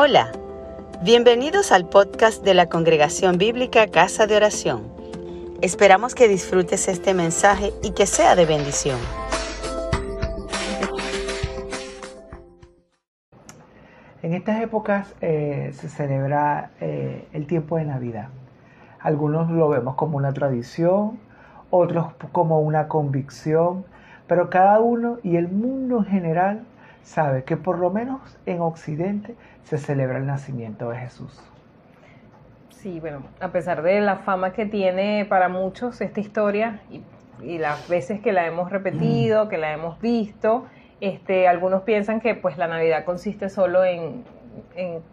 Hola, bienvenidos al podcast de la Congregación Bíblica Casa de Oración. Esperamos que disfrutes este mensaje y que sea de bendición. En estas épocas eh, se celebra eh, el tiempo de Navidad. Algunos lo vemos como una tradición, otros como una convicción, pero cada uno y el mundo en general sabe que por lo menos en Occidente se celebra el nacimiento de Jesús. Sí, bueno, a pesar de la fama que tiene para muchos esta historia y, las veces que la hemos repetido, mm. que la hemos visto, este, algunos piensan que pues la Navidad consiste solo en,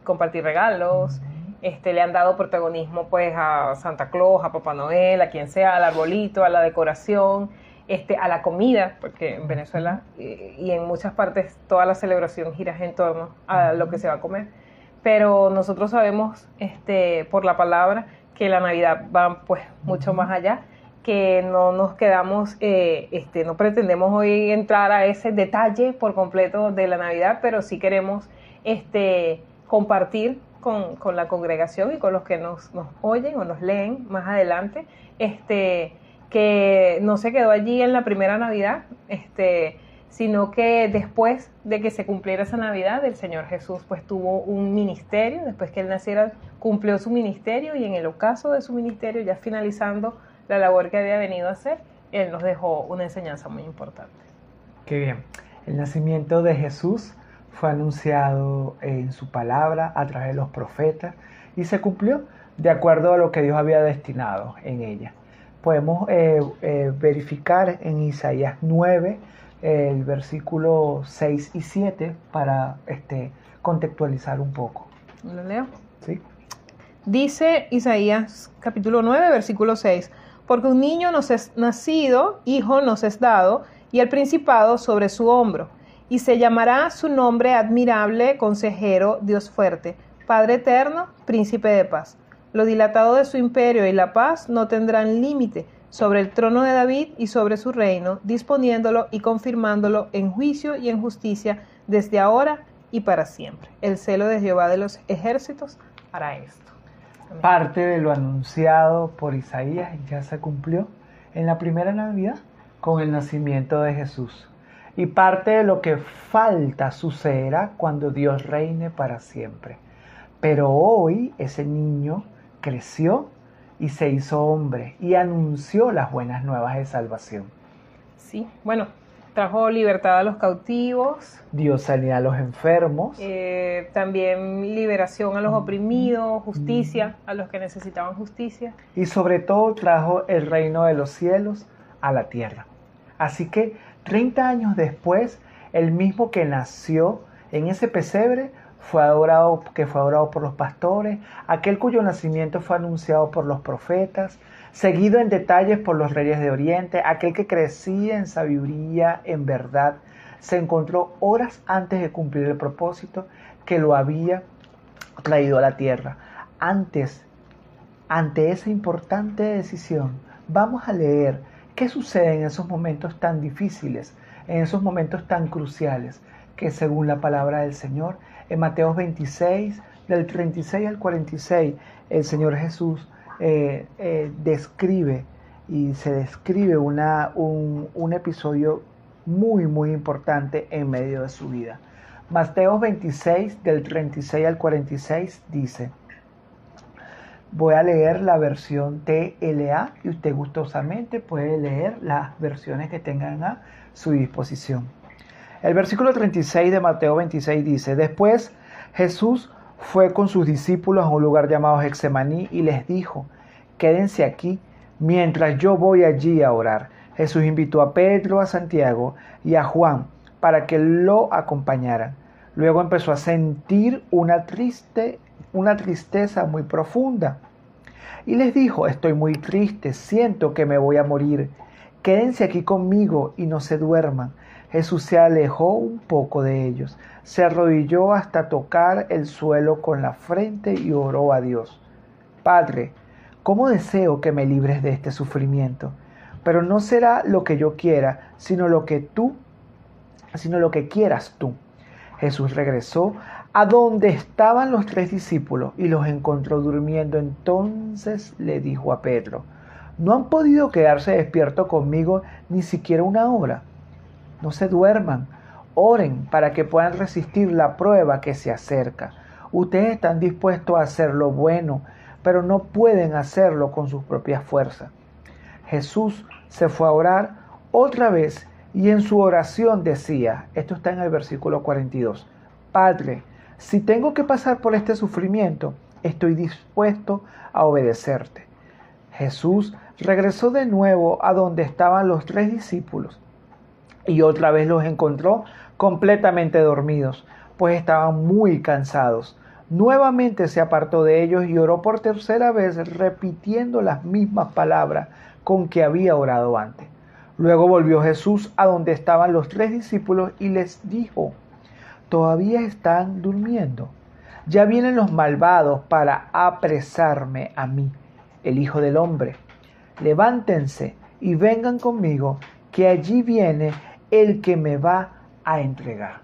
compartir regalos, este, le han dado protagonismo pues a Santa Claus, a Papá Noel, a quien sea, al arbolito, a la decoración, este, a la comida, porque en Venezuela y, en muchas partes toda la celebración gira en torno a lo que se va a comer. Pero nosotros sabemos este, por la palabra que la Navidad va pues mucho más allá, que no nos quedamos, eh, este, no pretendemos hoy entrar a ese detalle por completo de la Navidad, pero sí queremos este, compartir con, con la congregación y con los que nos, nos oyen o nos leen más adelante, este, que no se quedó allí en la primera Navidad, este, sino que después de que se cumpliera esa Navidad, el Señor Jesús pues tuvo un ministerio, después que él naciera, cumplió su ministerio y en el ocaso de su ministerio, ya finalizando la labor que había venido a hacer, él nos dejó una enseñanza muy importante. Qué bien. El nacimiento de Jesús fue anunciado en su palabra a través de los profetas y se cumplió de acuerdo a lo que Dios había destinado en ella podemos eh, eh, verificar en Isaías 9, el versículo 6 y 7, para este, contextualizar un poco. ¿Lo leo? Sí. Dice Isaías capítulo 9, versículo 6, porque un niño nos es nacido, hijo nos es dado, y el principado sobre su hombro, y se llamará su nombre admirable, consejero, Dios fuerte, Padre eterno, príncipe de paz lo dilatado de su imperio y la paz no tendrán límite sobre el trono de David y sobre su reino, disponiéndolo y confirmándolo en juicio y en justicia desde ahora y para siempre. El celo de Jehová de los ejércitos hará esto. Parte de lo anunciado por Isaías ya se cumplió en la primera Navidad con el nacimiento de Jesús. Y parte de lo que falta sucederá cuando Dios reine para siempre. Pero hoy ese niño creció y se hizo hombre y anunció las buenas nuevas de salvación. Sí, bueno, trajo libertad a los cautivos. Dio sanidad a los enfermos. Eh, también liberación a los oprimidos, justicia a los que necesitaban justicia. Y sobre todo trajo el reino de los cielos a la tierra. Así que 30 años después, el mismo que nació en ese pesebre fue adorado, que fue adorado por los pastores, aquel cuyo nacimiento fue anunciado por los profetas, seguido en detalles por los reyes de Oriente, aquel que crecía en sabiduría, en verdad, se encontró horas antes de cumplir el propósito que lo había traído a la tierra. Antes, ante esa importante decisión, vamos a leer qué sucede en esos momentos tan difíciles, en esos momentos tan cruciales, que según la palabra del Señor, en Mateo 26, del 36 al 46, el Señor Jesús eh, eh, describe y se describe una, un, un episodio muy, muy importante en medio de su vida. Mateo 26, del 36 al 46, dice, voy a leer la versión TLA y usted gustosamente puede leer las versiones que tengan a su disposición. El versículo 36 de Mateo 26 dice, después Jesús fue con sus discípulos a un lugar llamado Hexemaní y les dijo, quédense aquí mientras yo voy allí a orar. Jesús invitó a Pedro, a Santiago y a Juan para que lo acompañaran. Luego empezó a sentir una triste, una tristeza muy profunda. Y les dijo, estoy muy triste, siento que me voy a morir. Quédense aquí conmigo y no se duerman. Jesús se alejó un poco de ellos, se arrodilló hasta tocar el suelo con la frente y oró a Dios. Padre, ¿cómo deseo que me libres de este sufrimiento? Pero no será lo que yo quiera, sino lo que tú, sino lo que quieras tú. Jesús regresó a donde estaban los tres discípulos y los encontró durmiendo. Entonces le dijo a Pedro, ¿no han podido quedarse despiertos conmigo ni siquiera una hora? No se duerman, oren para que puedan resistir la prueba que se acerca. Ustedes están dispuestos a hacer lo bueno, pero no pueden hacerlo con sus propias fuerzas. Jesús se fue a orar otra vez y en su oración decía, esto está en el versículo 42, Padre, si tengo que pasar por este sufrimiento, estoy dispuesto a obedecerte. Jesús regresó de nuevo a donde estaban los tres discípulos y otra vez los encontró completamente dormidos, pues estaban muy cansados. Nuevamente se apartó de ellos y oró por tercera vez, repitiendo las mismas palabras con que había orado antes. Luego volvió Jesús a donde estaban los tres discípulos y les dijo, ¿todavía están durmiendo? Ya vienen los malvados para apresarme a mí, el Hijo del Hombre. Levántense y vengan conmigo, que allí viene el que me va a entregar.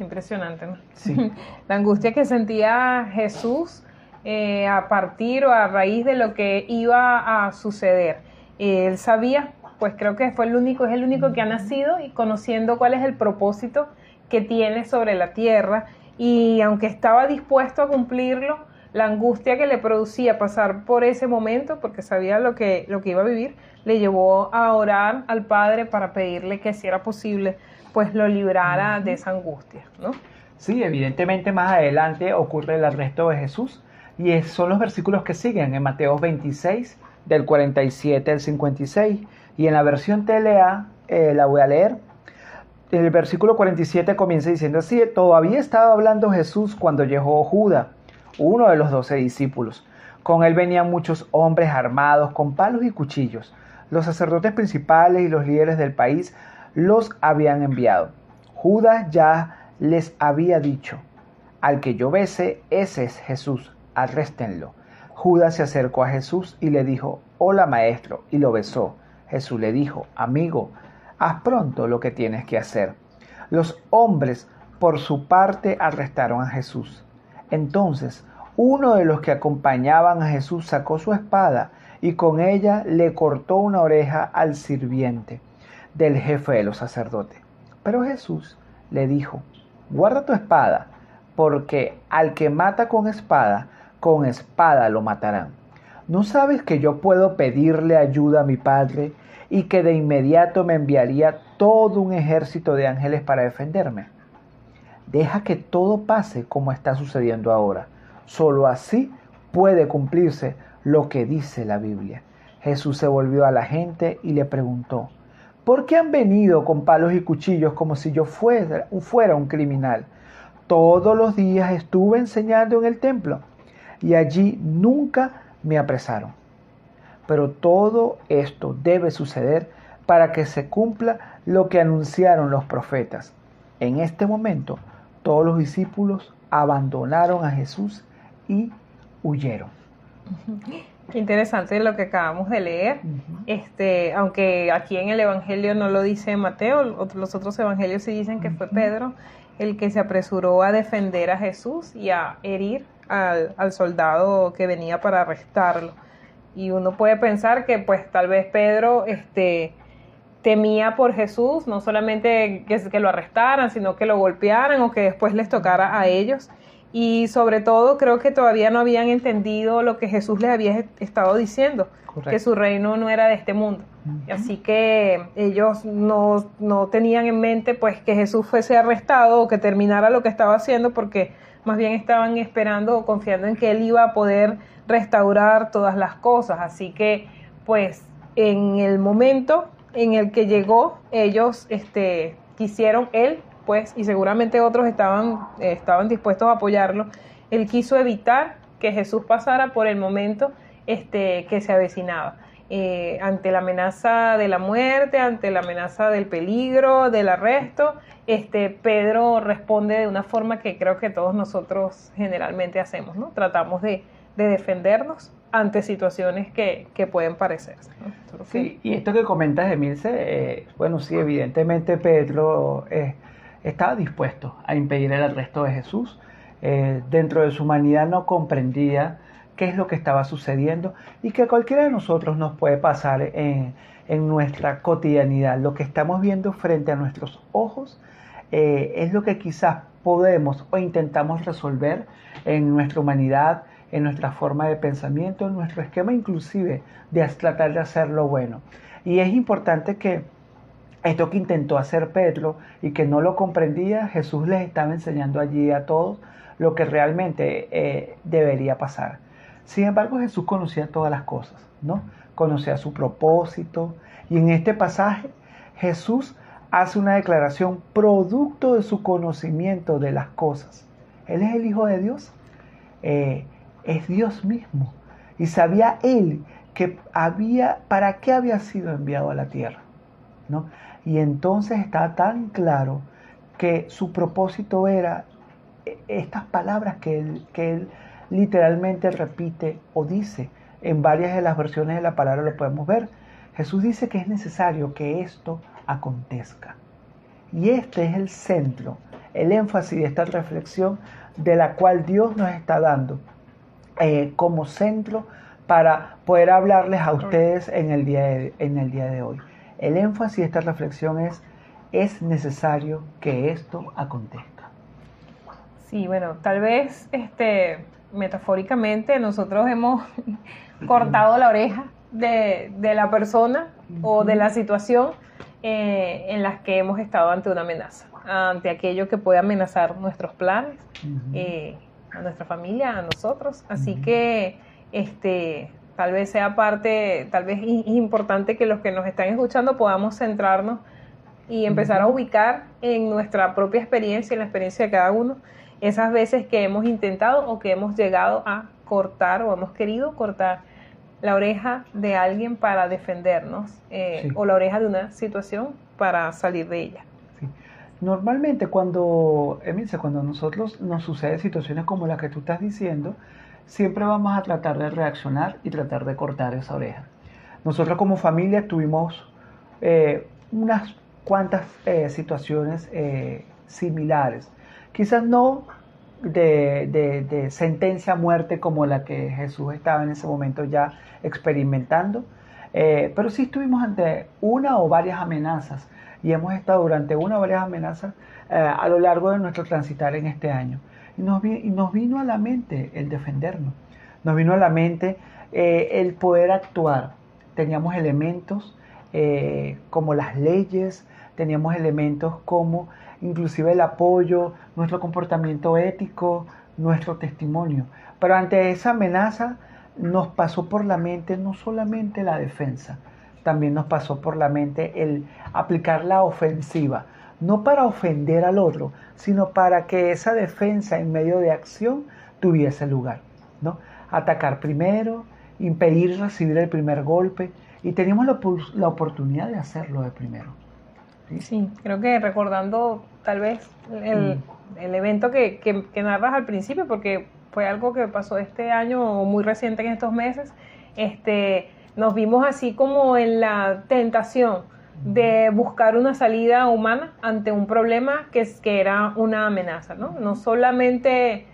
Impresionante, ¿no? Sí. La angustia que sentía Jesús eh, a partir o a raíz de lo que iba a suceder. Él sabía, pues creo que fue el único, es el único que ha nacido y conociendo cuál es el propósito que tiene sobre la tierra y aunque estaba dispuesto a cumplirlo, la angustia que le producía pasar por ese momento, porque sabía lo que, lo que iba a vivir, le llevó a orar al Padre para pedirle que si era posible, pues lo librara de esa angustia, ¿no? Sí, evidentemente más adelante ocurre el arresto de Jesús y son los versículos que siguen en Mateo 26, del 47 al 56. Y en la versión TLA, eh, la voy a leer. El versículo 47 comienza diciendo así, todavía estaba hablando Jesús cuando llegó Judas, uno de los doce discípulos. Con él venían muchos hombres armados con palos y cuchillos. Los sacerdotes principales y los líderes del país los habían enviado. Judas ya les había dicho, al que yo bese, ese es Jesús, arréstenlo. Judas se acercó a Jesús y le dijo, Hola maestro, y lo besó. Jesús le dijo, Amigo, haz pronto lo que tienes que hacer. Los hombres, por su parte, arrestaron a Jesús. Entonces, uno de los que acompañaban a Jesús sacó su espada y con ella le cortó una oreja al sirviente del jefe de los sacerdotes. Pero Jesús le dijo, guarda tu espada, porque al que mata con espada, con espada lo matarán. ¿No sabes que yo puedo pedirle ayuda a mi Padre y que de inmediato me enviaría todo un ejército de ángeles para defenderme? Deja que todo pase como está sucediendo ahora. Solo así puede cumplirse lo que dice la Biblia. Jesús se volvió a la gente y le preguntó, ¿por qué han venido con palos y cuchillos como si yo fuera, fuera un criminal? Todos los días estuve enseñando en el templo y allí nunca me apresaron. Pero todo esto debe suceder para que se cumpla lo que anunciaron los profetas. En este momento, todos los discípulos abandonaron a Jesús y huyeron. Qué interesante lo que acabamos de leer. Este, aunque aquí en el Evangelio no lo dice Mateo, los otros evangelios sí dicen que fue Pedro el que se apresuró a defender a Jesús y a herir al, soldado que venía para arrestarlo. Y uno puede pensar que pues tal vez Pedro este, temía por Jesús, no solamente que, que lo arrestaran, sino que lo golpearan o que después les tocara a ellos. Y sobre todo creo que todavía no habían entendido lo que Jesús les había estado diciendo, que su reino no era de este mundo. Así que ellos no, no, tenían en mente pues que Jesús fuese arrestado o que terminara lo que estaba haciendo porque más bien estaban esperando o confiando en que él iba a poder restaurar todas las cosas. Así que pues en el momento en el que llegó ellos este, quisieron él pues y seguramente otros estaban, estaban dispuestos a apoyarlo, él quiso evitar que Jesús pasara por el momento este, que se avecinaba. Eh, ante la amenaza de la muerte, ante la amenaza del peligro, del arresto, este, Pedro responde de una forma que creo que todos nosotros generalmente hacemos, ¿no? Tratamos de, defendernos ante situaciones que, pueden parecerse. Sí, y esto que comentas, Emilce, eh, bueno, sí, evidentemente Pedro eh, estaba dispuesto a impedir el arresto de Jesús. Eh, dentro de su humanidad no comprendía qué es lo que estaba sucediendo y que cualquiera de nosotros nos puede pasar en, nuestra cotidianidad. Lo que estamos viendo frente a nuestros ojos eh, es lo que quizás podemos o intentamos resolver en nuestra humanidad, en nuestra forma de pensamiento, en nuestro esquema inclusive de tratar de hacer lo bueno. Y es importante que esto que intentó hacer Pedro y que no lo comprendía, Jesús les estaba enseñando allí a todos lo que realmente eh, debería pasar. Sin embargo, Jesús conocía todas las cosas, ¿no? Conocía su propósito. Y en este pasaje, Jesús hace una declaración producto de su conocimiento de las cosas. Él es el Hijo de Dios, eh, es Dios mismo. Y sabía Él que había, para qué había sido enviado a la tierra. ¿no? Y entonces está tan claro que su propósito era eh, estas palabras que él, que él literalmente repite o dice. En varias de las versiones de la palabra lo podemos ver. Jesús dice que es necesario que esto acontezca. Y este es el centro, el énfasis de esta reflexión de la cual Dios nos está dando eh, como centro para poder hablarles a ustedes en el, día de, en el día de hoy. El énfasis de esta reflexión es, es necesario que esto acontezca. Sí, bueno, tal vez este, metafóricamente nosotros hemos cortado la oreja de, la persona o de la situación eh, en las que hemos estado ante una amenaza, ante aquello que puede amenazar nuestros planes, eh, a nuestra familia, a nosotros. Así que este, tal vez sea parte, tal vez es importante que los que nos están escuchando podamos centrarnos y empezar a ubicar en nuestra propia experiencia, en la experiencia de cada uno, esas veces que hemos intentado o que hemos llegado a cortar o hemos querido cortar la oreja de alguien para defendernos eh, o la oreja de una situación para salir de ella. Normalmente cuando, Emilce, cuando nosotros nos suceden situaciones como las que tú estás diciendo, siempre vamos a tratar de reaccionar y tratar de cortar esa oreja. Nosotros como familia tuvimos eh, unas cuantas eh, situaciones similares Quizás no de, sentencia a muerte como la que Jesús estaba en ese momento ya experimentando, eh, pero sí estuvimos ante una o varias amenazas y hemos estado durante una o varias amenazas eh, a lo largo de nuestro transitar en este año. Y nos, nos, vino a la mente el defendernos, nos vino a la mente eh, el poder actuar. Teníamos elementos como las leyes, teníamos elementos como inclusive el apoyo, nuestro comportamiento ético, nuestro testimonio. Pero ante esa amenaza nos pasó por la mente no solamente la defensa, también nos pasó por la mente el aplicar la ofensiva, no para ofender al otro, sino para que esa defensa en medio de acción tuviese lugar. ¿no? Atacar primero, impedir recibir el primer golpe, y teníamos la, la oportunidad de hacerlo de primero. Sí, creo que recordando tal vez el, mm. evento que, que, narras al principio, porque fue algo que pasó este año o muy reciente en estos meses, este, nos vimos así como en la tentación de buscar una salida humana ante un problema que, es, que era una amenaza, ¿no? No solamente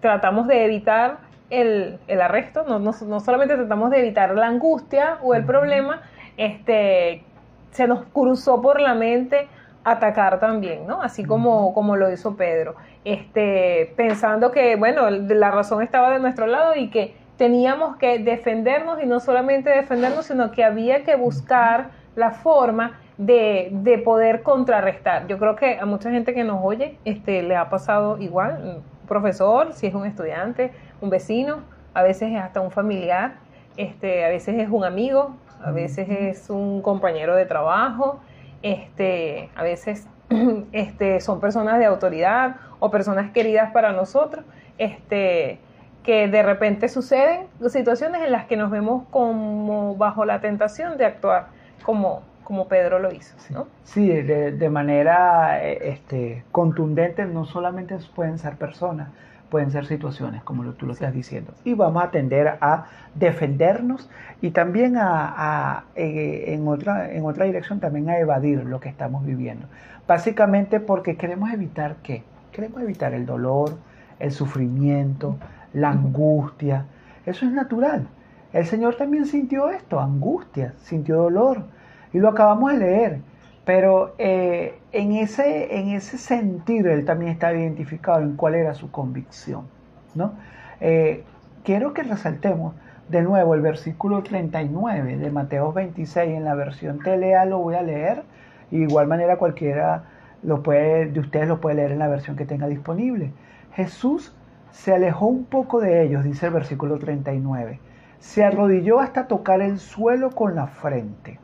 tratamos de evitar el, el arresto, no, no, no, solamente tratamos de evitar la angustia o el problema, este, se nos cruzó por la mente atacar también, ¿no? Así como, como lo hizo Pedro, este, pensando que, bueno, la razón estaba de nuestro lado y que teníamos que defendernos y no solamente defendernos, sino que había que buscar la forma de, de, poder contrarrestar. Yo creo que a mucha gente que nos oye este, le ha pasado igual, un profesor, si es un estudiante, un vecino, a veces es hasta un familiar, este, a veces es un amigo, a veces es un compañero de trabajo, este, a veces este, son personas de autoridad o personas queridas para nosotros, este, que de repente suceden situaciones en las que nos vemos como bajo la tentación de actuar como, como Pedro lo hizo. ¿no? Sí, de, de manera este, contundente no solamente pueden ser personas, pueden ser situaciones, como lo, tú lo estás diciendo. Y vamos a tender a defendernos y también a, eh, en, otra, en otra dirección, también a evadir lo que estamos viviendo. Básicamente porque queremos evitar qué? Queremos evitar el dolor, el sufrimiento, la angustia. Eso es natural. El Señor también sintió esto, angustia, sintió dolor. Y lo acabamos de leer. Pero eh, en, ese, en ese sentido él también estaba identificado en cuál era su convicción. ¿no? Eh, quiero que resaltemos de nuevo el versículo 39 de Mateo 26 en la versión TLA lo voy a leer. Y de igual manera cualquiera lo puede, de ustedes lo puede leer en la versión que tenga disponible. Jesús se alejó un poco de ellos, dice el versículo 39. Se arrodilló hasta tocar el suelo con la frente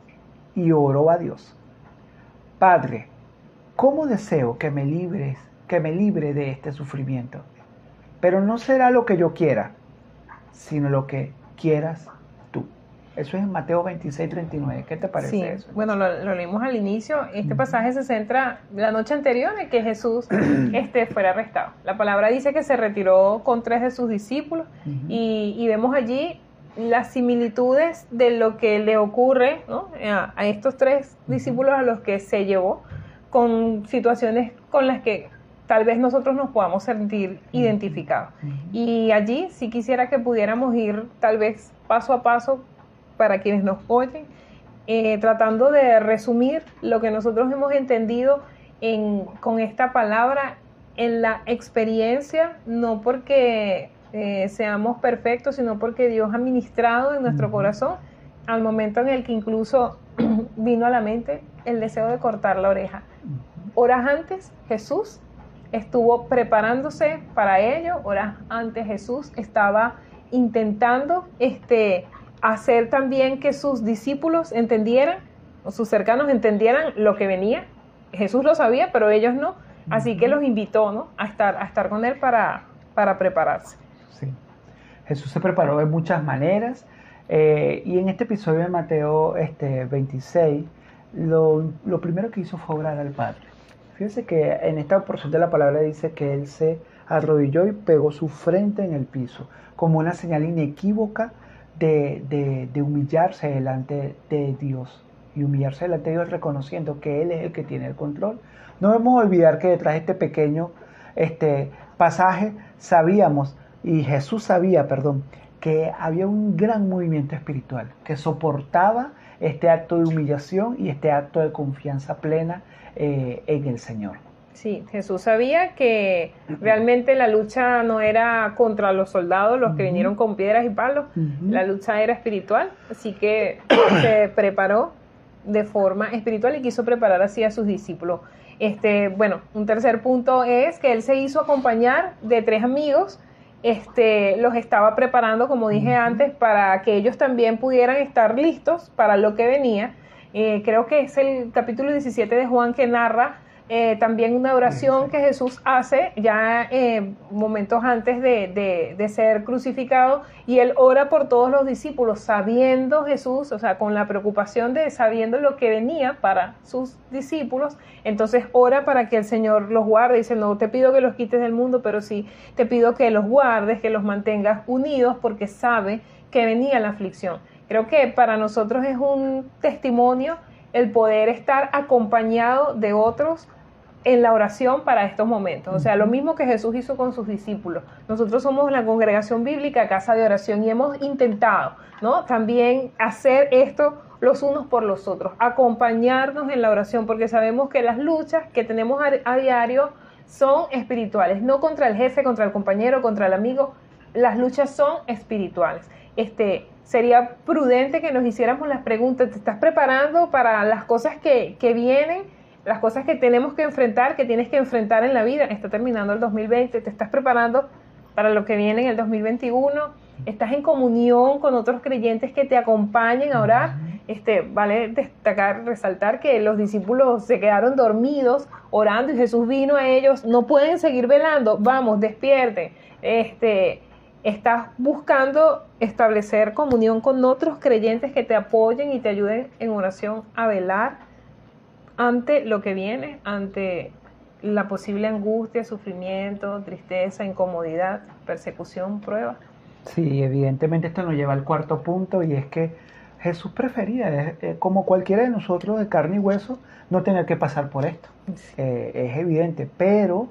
y oró a Dios. Padre, ¿cómo deseo que me libres, que me libre de este sufrimiento? Pero no será lo que yo quiera, sino lo que quieras. Eso es en Mateo 26, 39. ¿Qué te parece sí, eso? Bueno, lo, leímos al inicio. Este pasaje se centra la noche anterior en que Jesús este, fuera arrestado. La palabra dice que se retiró con tres de sus discípulos y, y, vemos allí las similitudes de lo que le ocurre a, estos tres discípulos a los que se llevó con situaciones con las que tal vez nosotros nos podamos sentir identificados. Y allí sí quisiera que pudiéramos ir tal vez paso a paso para quienes nos oyen, eh, tratando de resumir lo que nosotros hemos entendido con esta palabra en la experiencia, no porque eh, seamos perfectos, sino porque Dios ha ministrado en nuestro corazón al momento en el que incluso vino a la mente el deseo de cortar la oreja. Horas antes Jesús estuvo preparándose para ello, horas antes Jesús estaba intentando este, hacer también que sus discípulos entendieran, o sus cercanos entendieran lo que venía. Jesús lo sabía, pero ellos no. Así que los invitó ¿no? a, estar, a estar con él para, para prepararse. Jesús se preparó de muchas maneras eh, y en este episodio de Mateo este, 26 lo, lo, primero que hizo fue orar al Padre. Fíjense que en esta porción de la palabra dice que él se arrodilló y pegó su frente en el piso como una señal inequívoca de, de, humillarse delante de Dios y humillarse delante de Dios reconociendo que Él es el que tiene el control. No debemos olvidar que detrás de este pequeño este, pasaje sabíamos y Jesús sabía, perdón, que había un gran movimiento espiritual que soportaba este acto de humillación y este acto de confianza plena eh, en el Señor. Sí, Jesús sabía que realmente la lucha no era contra los soldados, los que vinieron con piedras y palos, la lucha era espiritual, así que se preparó de forma espiritual y quiso preparar así a sus discípulos. Este, bueno, un tercer punto es que él se hizo acompañar de tres amigos. Este, los estaba preparando, como dije antes, para que ellos también pudieran estar listos para lo que venía. Eh, creo que es el capítulo 17 de Juan que narra eh, también una oración que Jesús hace ya eh, momentos antes de, de, ser crucificado y él ora por todos los discípulos, sabiendo Jesús, o sea, con la preocupación de sabiendo lo que venía para sus discípulos, entonces ora para que el Señor los guarde, dice, no te pido que los quites del mundo, pero sí te pido que los guardes, que los mantengas unidos porque sabe que venía la aflicción. Creo que para nosotros es un testimonio el poder estar acompañado de otros en la oración para estos momentos. O sea, lo mismo que Jesús hizo con sus discípulos. Nosotros somos la congregación bíblica, casa de oración, y hemos intentado, ¿no? También hacer esto los unos por los otros, acompañarnos en la oración, porque sabemos que las luchas que tenemos a, diario son espirituales, no contra el jefe, contra el compañero, contra el amigo, las luchas son espirituales. Este, sería prudente que nos hiciéramos las preguntas, ¿te estás preparando para las cosas que, que vienen? Las cosas que tenemos que enfrentar, que tienes que enfrentar en la vida. Está terminando el 2020, te estás preparando para lo que viene en el 2021, estás en comunión con otros creyentes que te acompañen a orar. Este, vale destacar, resaltar que los discípulos se quedaron dormidos orando y Jesús vino a ellos, no pueden seguir velando, vamos, despierte. Este, estás buscando establecer comunión con otros creyentes que te apoyen y te ayuden en oración a velar ante lo que viene, ante la posible angustia, sufrimiento, tristeza, incomodidad, persecución, prueba. Sí, evidentemente esto nos lleva al cuarto punto y es que Jesús prefería, eh, como cualquiera de nosotros de carne y hueso, no tener que pasar por esto. Eh, es evidente, pero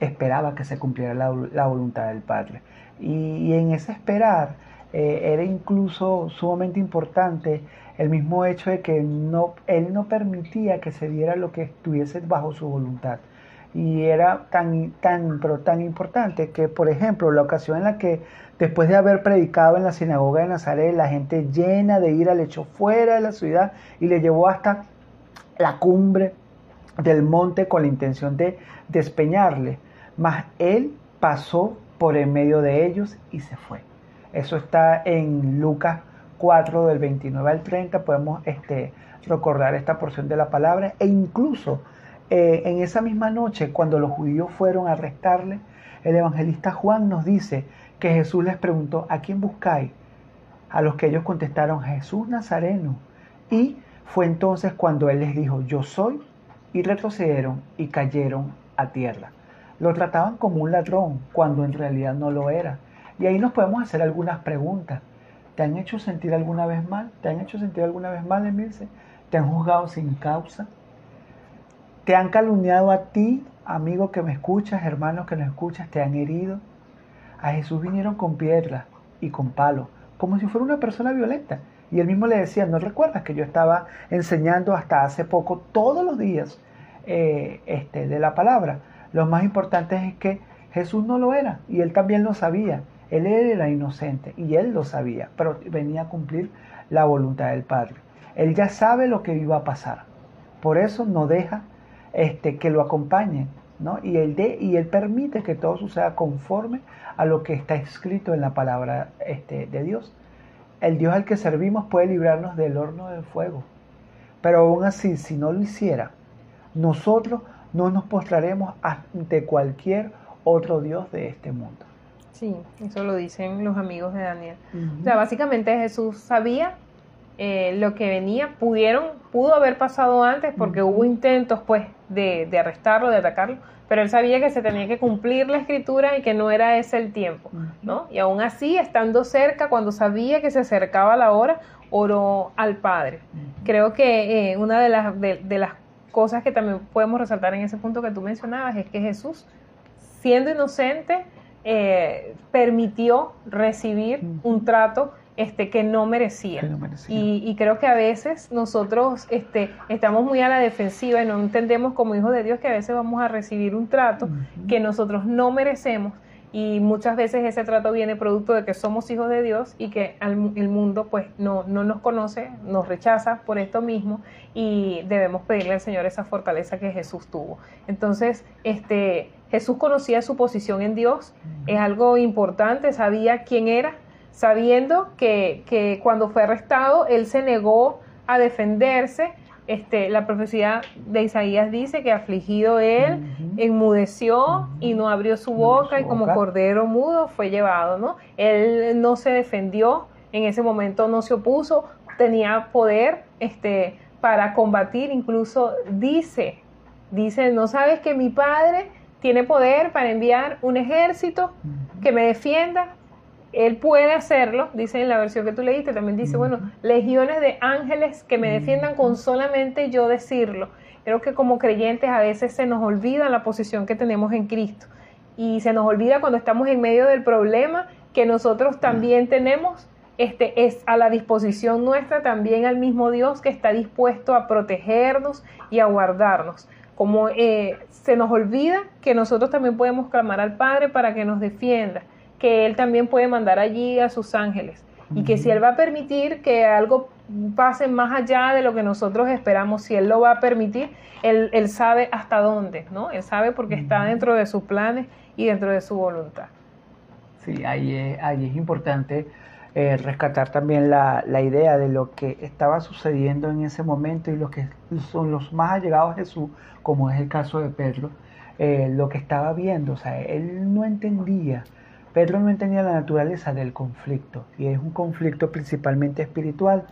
esperaba que se cumpliera la, voluntad del Padre. Y, en ese esperar eh, era incluso sumamente importante el mismo hecho de que no, él no permitía que se diera lo que estuviese bajo su voluntad. Y era tan, tan, pero tan importante que, por ejemplo, la ocasión en la que después de haber predicado en la sinagoga de Nazaret, la gente llena de ira le echó fuera de la ciudad y le llevó hasta la cumbre del monte con la intención de despeñarle. Mas él pasó por en medio de ellos y se fue. Eso está en Lucas 4 del 29 al 30 podemos este, recordar esta porción de la palabra e incluso eh, en esa misma noche cuando los judíos fueron a arrestarle, el evangelista Juan nos dice que Jesús les preguntó, ¿a quién buscáis? A los que ellos contestaron, Jesús Nazareno. Y fue entonces cuando él les dijo, yo soy, y retrocedieron y cayeron a tierra. Lo trataban como un ladrón cuando en realidad no lo era. Y ahí nos podemos hacer algunas preguntas. ¿Te han hecho sentir alguna vez mal? ¿Te han hecho sentir alguna vez mal, Emilce? ¿Te han juzgado sin causa? ¿Te han calumniado a ti, amigo que me escuchas, hermano que me escuchas? ¿Te han herido? A Jesús vinieron con piedras y con palos, como si fuera una persona violenta. Y él mismo le decía, ¿no recuerdas que yo estaba enseñando hasta hace poco, todos los días, eh, este, de la palabra? Lo más importante es que Jesús no lo era y él también lo sabía. Él era inocente y él lo sabía, pero venía a cumplir la voluntad del Padre. Él ya sabe lo que iba a pasar. Por eso no deja este, que lo acompañen, ¿no? Y él, y él permite que todo suceda conforme a lo que está escrito en la palabra este, de Dios. El Dios al que servimos puede librarnos del horno del fuego. Pero aún así, si no lo hiciera, nosotros no nos postraremos ante cualquier otro Dios de este mundo. Sí, eso lo dicen los amigos de Daniel. O sea, básicamente Jesús sabía eh, lo que venía, pudieron, pudo haber pasado antes porque hubo intentos pues de, de, arrestarlo, de atacarlo, pero él sabía que se tenía que cumplir la escritura y que no era ese el tiempo, ¿no? Y aún así, estando cerca, cuando sabía que se acercaba la hora, oró al Padre. Creo que eh, una de las, de, de las cosas que también podemos resaltar en ese punto que tú mencionabas es que Jesús, siendo inocente, eh, permitió recibir un trato este, que no merecía. Y, creo que a veces nosotros este, estamos muy a la defensiva y no entendemos como hijos de Dios que a veces vamos a recibir un trato que nosotros no merecemos y muchas veces ese trato viene producto de que somos hijos de Dios y que el mundo pues no, no nos conoce, nos rechaza por esto mismo y debemos pedirle al Señor esa fortaleza que Jesús tuvo. Entonces, este, Jesús conocía su posición en Dios, es algo importante, sabía quién era, sabiendo que, que cuando fue arrestado, él se negó a defenderse, este, la profecía de Isaías dice que afligido él, enmudeció y no abrió su boca y como cordero mudo fue llevado, ¿no? Él no se defendió, en ese momento no se opuso, tenía poder este, para combatir, incluso dice, dice, ¿no sabes que mi padre tiene poder para enviar un ejército que me defienda? él puede hacerlo, dice en la versión que tú leíste, también dice, bueno, legiones de ángeles que me defiendan con solamente yo decirlo. Creo que como creyentes a veces se nos olvida la posición que tenemos en Cristo. Y se nos olvida cuando estamos en medio del problema que nosotros también tenemos. Este es a la disposición nuestra también al mismo Dios que está dispuesto a protegernos y a guardarnos. Como eh, se nos olvida que nosotros también podemos clamar al Padre para que nos defienda que Él también puede mandar allí a sus ángeles y que si Él va a permitir que algo pase más allá de lo que nosotros esperamos, si Él lo va a permitir, Él, él sabe hasta dónde, ¿no? Él sabe porque está dentro de sus planes y dentro de su voluntad. Sí, ahí es, ahí es importante eh, rescatar también la, la, idea de lo que estaba sucediendo en ese momento y lo que son los más allegados a Jesús, como es el caso de Pedro, eh, lo que estaba viendo, o sea, él no entendía Pedro no entendía la naturaleza del conflicto y es un conflicto principalmente espiritual.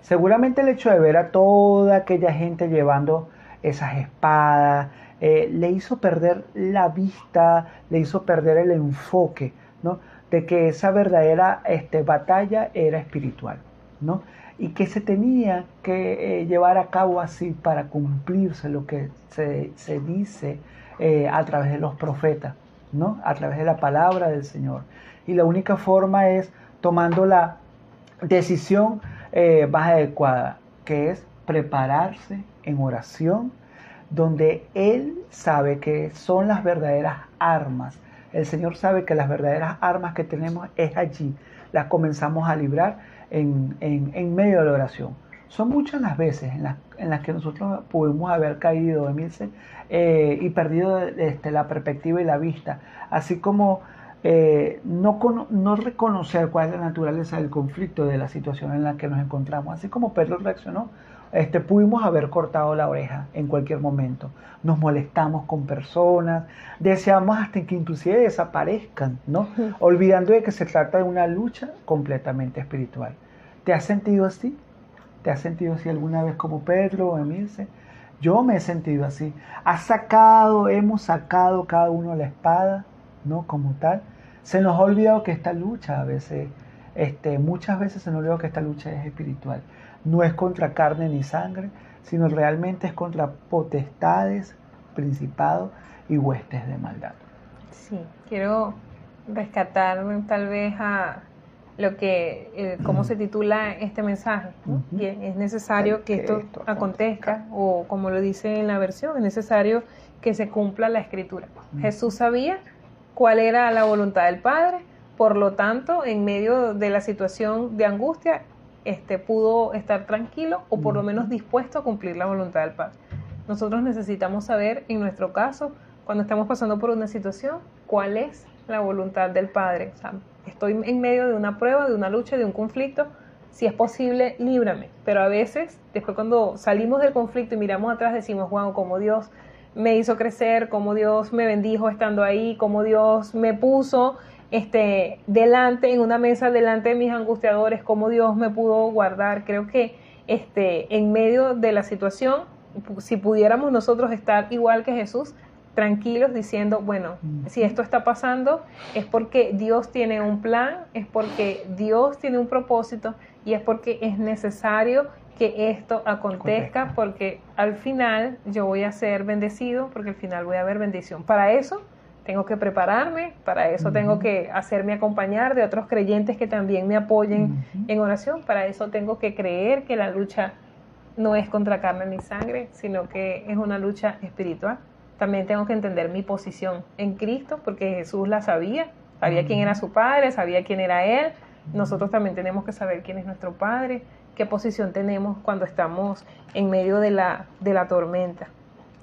Seguramente el hecho de ver a toda aquella gente llevando esas espadas, eh, le hizo perder la vista, le hizo perder el enfoque, ¿no? De que esa verdadera este, batalla era espiritual, ¿no? Y que se tenía que eh, llevar a cabo así para cumplirse lo que se, se dice eh, a través de los profetas, ¿no? A través de la palabra del Señor. Y la única forma es tomando la decisión más adecuada, que es prepararse en oración donde Él sabe que son las verdaderas armas. El Señor sabe que las verdaderas armas que tenemos es allí. Las comenzamos a librar en, medio de la oración. Son muchas las veces en las, en las que nosotros pudimos haber caído, Emilce, eh, y perdido este, la perspectiva y la vista, así como eh, no, no reconocer cuál es la naturaleza del conflicto, de la situación en la que nos encontramos, así como Pedro reaccionó este, pudimos haber cortado la oreja en cualquier momento. Nos molestamos con personas, deseamos hasta que inclusive desaparezcan, ¿no? Olvidando de que se trata de una lucha completamente espiritual. ¿Te has sentido así? ¿Te has sentido así alguna vez como Pedro o Emilce? Yo me he sentido así. Ha sacado, hemos sacado cada uno la espada, ¿no? Como tal. Se nos ha olvidado que esta lucha a veces, este, muchas veces se nos ha olvidado que esta lucha es espiritual no es contra carne ni sangre, sino realmente es contra potestades, principados y huestes de maldad. Sí, quiero rescatar tal vez a lo que, eh, cómo se titula este mensaje. es necesario que, esto, acontezca, o como lo dice en la versión, es necesario que se cumpla la escritura. Jesús sabía cuál era la voluntad del Padre, por lo tanto, en medio de la situación de angustia, este, pudo estar tranquilo o por lo menos dispuesto a cumplir la voluntad del Padre. Nosotros necesitamos saber, en nuestro caso, cuando estamos pasando por una situación, cuál es la voluntad del Padre. estoy en medio de una prueba, de una lucha, de un conflicto. Si es posible, líbrame. Pero a veces, después cuando salimos del conflicto y miramos atrás, decimos, wow, como Dios me hizo crecer, como Dios me bendijo estando ahí, como Dios me puso este, delante, en una mesa delante de mis angustiadores, cómo Dios me pudo guardar. Creo que este, en medio de la situación, si pudiéramos nosotros estar igual que Jesús, tranquilos diciendo, bueno, si esto está pasando es porque Dios tiene un plan, es porque Dios tiene un propósito y es porque es necesario que esto acontezca porque al final yo voy a ser bendecido, porque al final voy a haber bendición. Para eso tengo que prepararme, para eso tengo que hacerme acompañar de otros creyentes que también me apoyen en oración, para eso tengo que creer que la lucha no es contra carne ni sangre, sino que es una lucha espiritual. También tengo que entender mi posición en Cristo, porque Jesús la sabía, sabía quién era su Padre, sabía quién era Él. Nosotros también tenemos que saber quién es nuestro Padre, qué posición tenemos cuando estamos en medio de la, de la tormenta.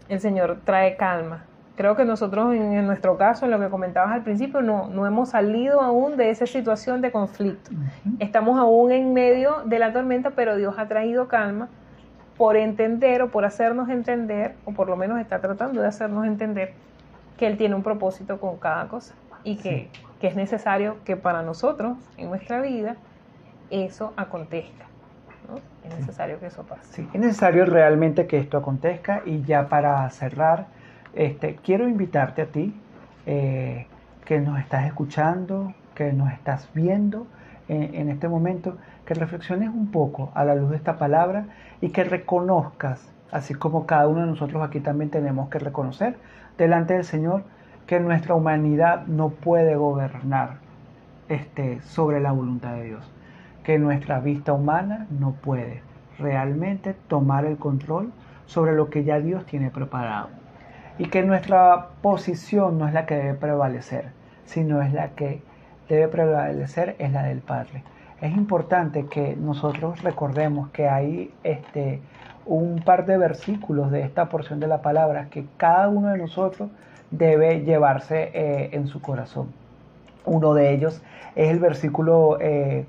El Señor trae calma, Creo que nosotros en, nuestro caso, en lo que comentabas al principio, no, no hemos salido aún de esa situación de conflicto. Estamos aún en medio de la tormenta, pero Dios ha traído calma por entender o por hacernos entender, o por lo menos está tratando de hacernos entender que Él tiene un propósito con cada cosa y que, que es necesario que para nosotros, en nuestra vida, eso acontezca. Es necesario que eso pase. Sí, es necesario realmente que esto acontezca y ya para cerrar, este, quiero invitarte a ti eh, que nos estás escuchando, que nos estás viendo en, este momento, que reflexiones un poco a la luz de esta palabra y que reconozcas, así como cada uno de nosotros aquí también tenemos que reconocer delante del Señor, que nuestra humanidad no puede gobernar este, sobre la voluntad de Dios, que nuestra vista humana no puede realmente tomar el control sobre lo que ya Dios tiene preparado y que nuestra posición no es la que debe prevalecer, sino es la que debe prevalecer es la del Padre. Es importante que nosotros recordemos que hay este, un par de versículos de esta porción de la palabra que cada uno de nosotros debe llevarse eh, en su corazón. Uno de ellos es el versículo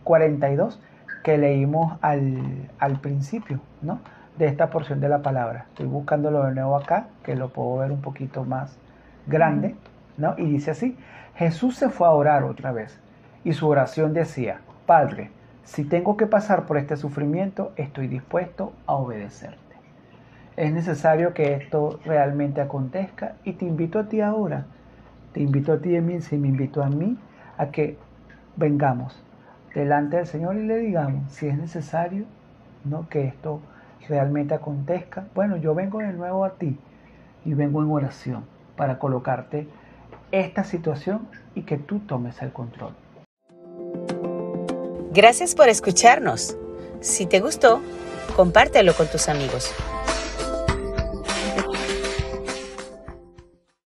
42 eh, que leímos al, al principio, ¿no? De esta porción de la palabra. Estoy buscándolo de nuevo acá, que lo puedo ver un poquito más grande, ¿no? Y dice así, Jesús se fue a orar otra vez y su oración decía, Padre, si tengo que pasar por este sufrimiento, estoy dispuesto a obedecerte. Es necesario que esto realmente acontezca y te invito a ti ahora, te invito a ti, Emil, si me invito a mí, a que vengamos delante del Señor y le digamos si es necesario ¿no? que esto realmente acontezca. Bueno, yo vengo de nuevo a ti y vengo en oración para colocarte esta situación y que tú tomes el control. Gracias por escucharnos. Si te gustó, compártelo con tus amigos.